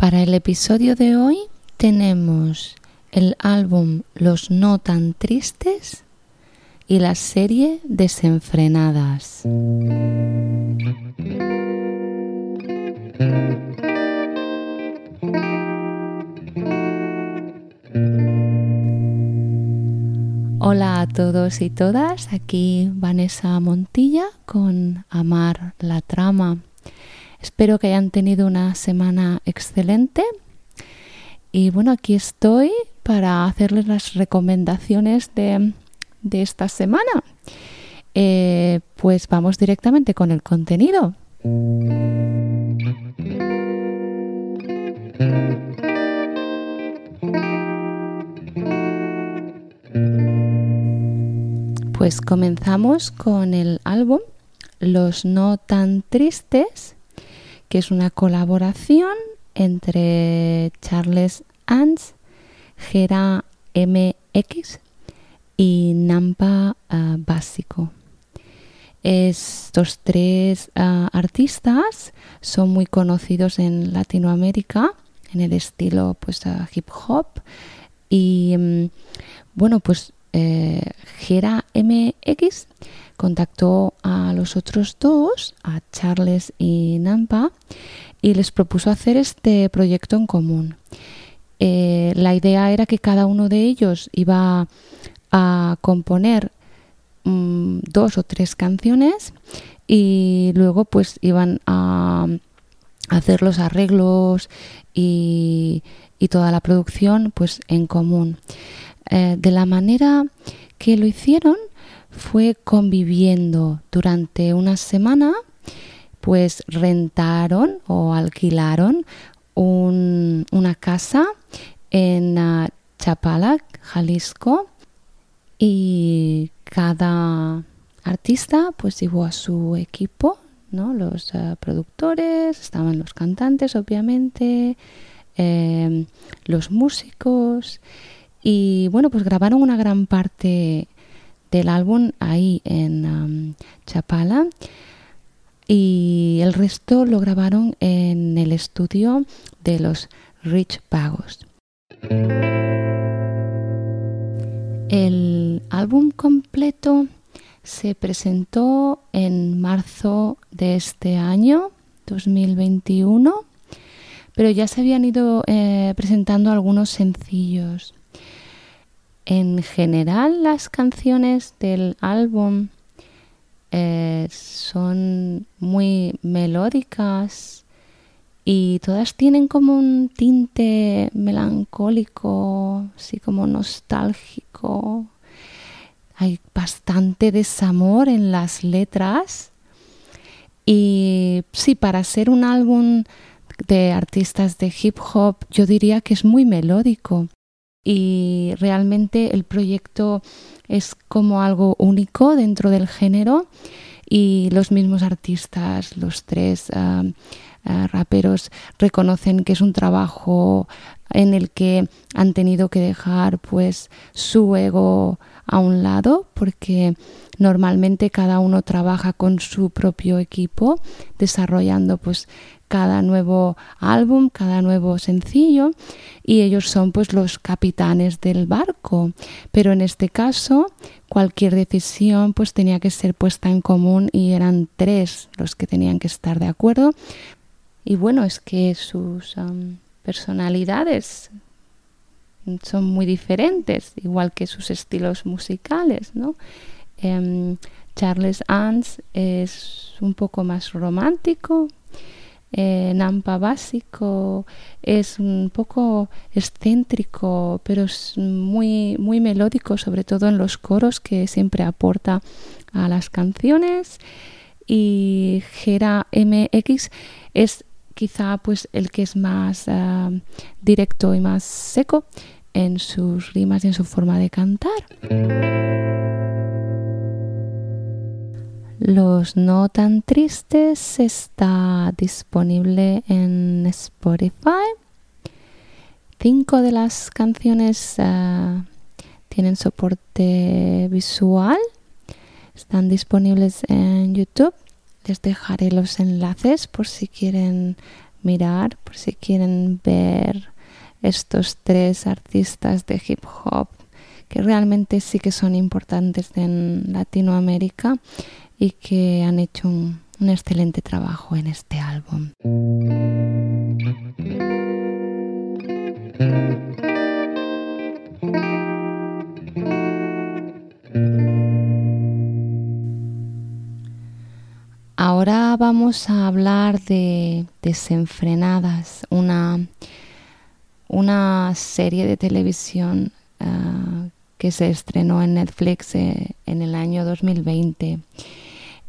Para el episodio de hoy tenemos el álbum Los No Tan Tristes y la serie Desenfrenadas. Hola a todos y todas, aquí Vanessa Montilla con Amar la Trama. Espero que hayan tenido una semana excelente y bueno, aquí estoy para hacerles las recomendaciones de, esta semana. Eh, pues vamos directamente con el contenido. Pues comenzamos con el álbum Los No Tan Tristes, que es una colaboración entre Charles Ans, Gera MX y Nampa ah, Básico. Estos tres ah, artistas son muy conocidos en Latinoamérica en el estilo pues hip hop y mm, bueno pues eh, Gera MX contactó a los otros dos, a Charles y Nampa, y les propuso hacer este proyecto en común. Eh, la idea era que cada uno de ellos iba a componer mm, dos o tres canciones y luego pues iban a hacer los arreglos y, toda la producción pues en común. Eh, de la manera que lo hicieron fue conviviendo durante una semana, pues rentaron o alquilaron una casa en uh, Chapala, Jalisco, y cada artista pues llevó a su equipo, ¿no? Los uh, productores, estaban los cantantes, obviamente, em, los músicos, y bueno, pues grabaron una gran parte del álbum ahí en um, Chapala y el resto lo grabaron en el estudio de los Rich Pagos. El álbum completo se presentó en marzo de este año, 2021, pero ya se habían ido eh, presentando algunos sencillos. En general, las canciones del álbum eh, son muy melódicas y todas tienen como un tinte melancólico, así como nostálgico. Hay bastante desamor en las letras y sí, para ser un álbum de artistas de hip hop, yo diría que es muy melódico y realmente el proyecto es como algo único dentro del género y los mismos artistas, los tres ah, ah, raperos, reconocen que es un trabajo en el que han tenido que dejar pues su ego a un lado porque normalmente cada uno trabaja con su propio equipo desarrollando pues cada nuevo álbum, cada nuevo sencillo y ellos son pues los capitanes del barco. Pero en este caso cualquier decisión pues tenía que ser puesta en común y eran tres los que tenían que estar de acuerdo. Y bueno, es que sus personalidades son muy diferentes, igual que sus estilos musicales. Em, Charles Ans es un poco más romántico, eh, Nampa básico es un poco excéntrico, pero es muy, muy melódico, sobre todo en los coros que siempre aporta a las canciones. Y Gera MX es quizá pues el que es más ah, directo y más seco en sus rimas y en su forma de cantar. Los no tan tristes está disponible en Spotify. Cinco de las canciones ah, tienen soporte visual. Están disponibles en YouTube. Les dejaré los enlaces por si quieren mirar por si quieren ver estos tres artistas de hip hop que realmente sí que son importantes en Latinoamérica y que han hecho un, excelente trabajo en este álbum. Ahora vamos a hablar de Desenfrenadas, una, una serie de televisión ah, que se estrenó en Netflix eh, en el año 2020.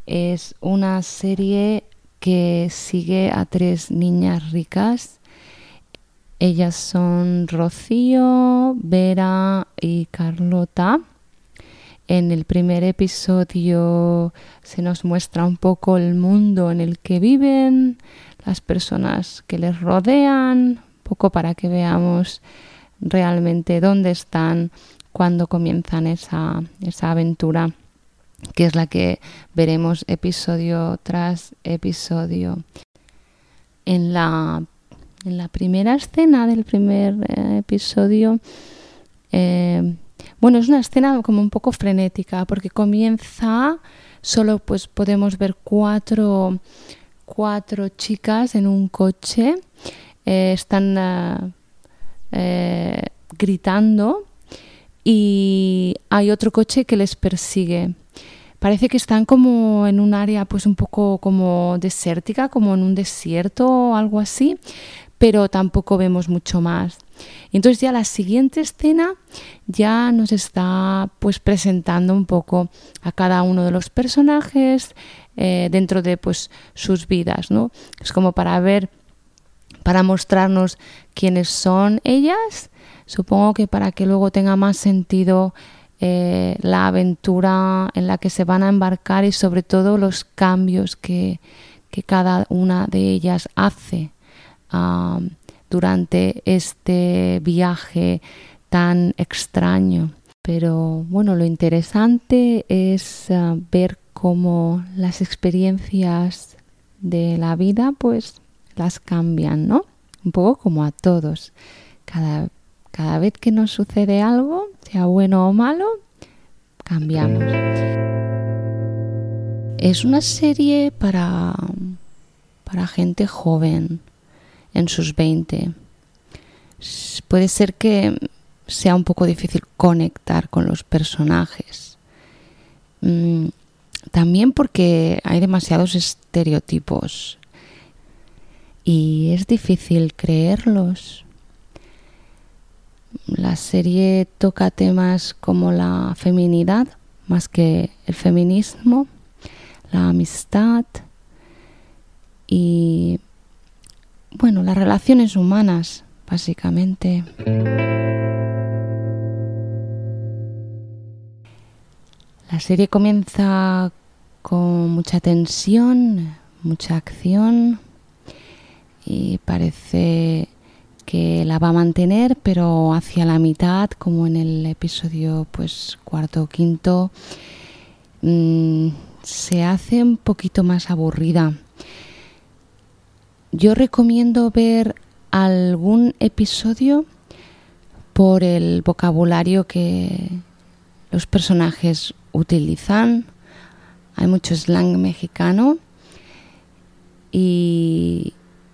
Es una serie que sigue a tres niñas ricas. Ellas son Rocío, Vera y Carlota en el primer episodio se nos muestra un poco el mundo en el que viven, las personas que les rodean, poco para que veamos realmente dónde están cuando comienzan esa, esa aventura, que es la que veremos episodio tras episodio. En la, en la primera escena del primer eh, episodio eh, bueno, es una escena como un poco frenética porque comienza, solo pues podemos ver cuatro, cuatro chicas en un coche, eh, están eh, eh, gritando y hay otro coche que les persigue. Parece que están como en un área pues un poco como desértica, como en un desierto o algo así, pero tampoco vemos mucho más. Entonces ya la siguiente escena ya nos está pues presentando un poco a cada uno de los personajes eh, dentro de pues sus vidas, ¿no? Es como para ver, para mostrarnos quiénes son ellas, supongo que para que luego tenga más sentido eh, la aventura en la que se van a embarcar y sobre todo los cambios que, cada una de ellas hace durante este viaje tan extraño. Pero bueno, lo interesante es uh, ver cómo las experiencias de la vida pues las cambian, ¿no? Un poco como a todos. Cada, cada vez que nos sucede algo, sea bueno o malo, cambiamos. Es una serie para, para gente joven, en sus 20. Puede ser que sea un poco difícil conectar con los personajes. Mm, también porque hay demasiados estereotipos y es difícil creerlos. La serie toca temas como la feminidad más que el feminismo, la amistad y bueno, las relaciones humanas, básicamente. La serie comienza con mucha tensión, mucha acción y parece que la va a mantener, pero hacia la mitad, como en el episodio pues cuarto o quinto, mm, se hace un poquito más aburrida. Yo recomiendo ver algún episodio por el vocabulario que los personajes utilizan. Hay mucho slang mexicano y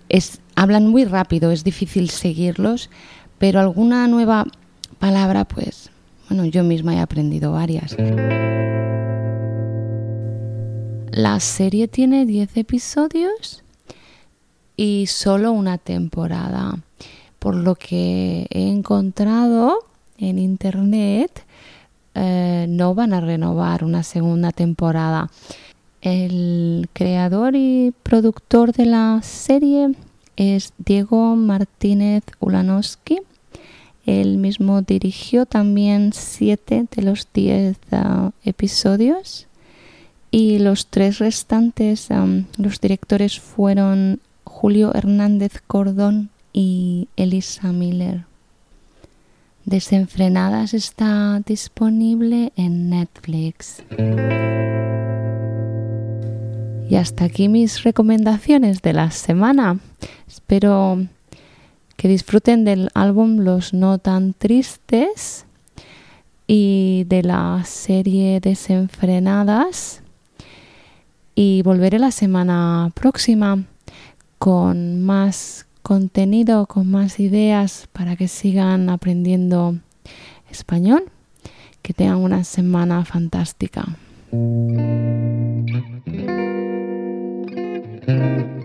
es, hablan muy rápido, es difícil seguirlos, pero alguna nueva palabra, pues, bueno, yo misma he aprendido varias. La serie tiene 10 episodios y solo una temporada. Por lo que he encontrado en internet, eh, no van a renovar una segunda temporada. El creador y productor de la serie es Diego Martínez Ulanowski. Él mismo dirigió también siete de los diez ah, episodios y los tres restantes, los directores fueron Julio Hernández Cordón y Elisa Miller. Desenfrenadas está disponible en Netflix. Y hasta aquí mis recomendaciones de la semana. Espero que disfruten del álbum Los No Tan Tristes y de la serie Desenfrenadas. Y volveré la semana próxima con más contenido, con más ideas para que sigan aprendiendo español. Que tengan una semana fantástica. Mm-hmm.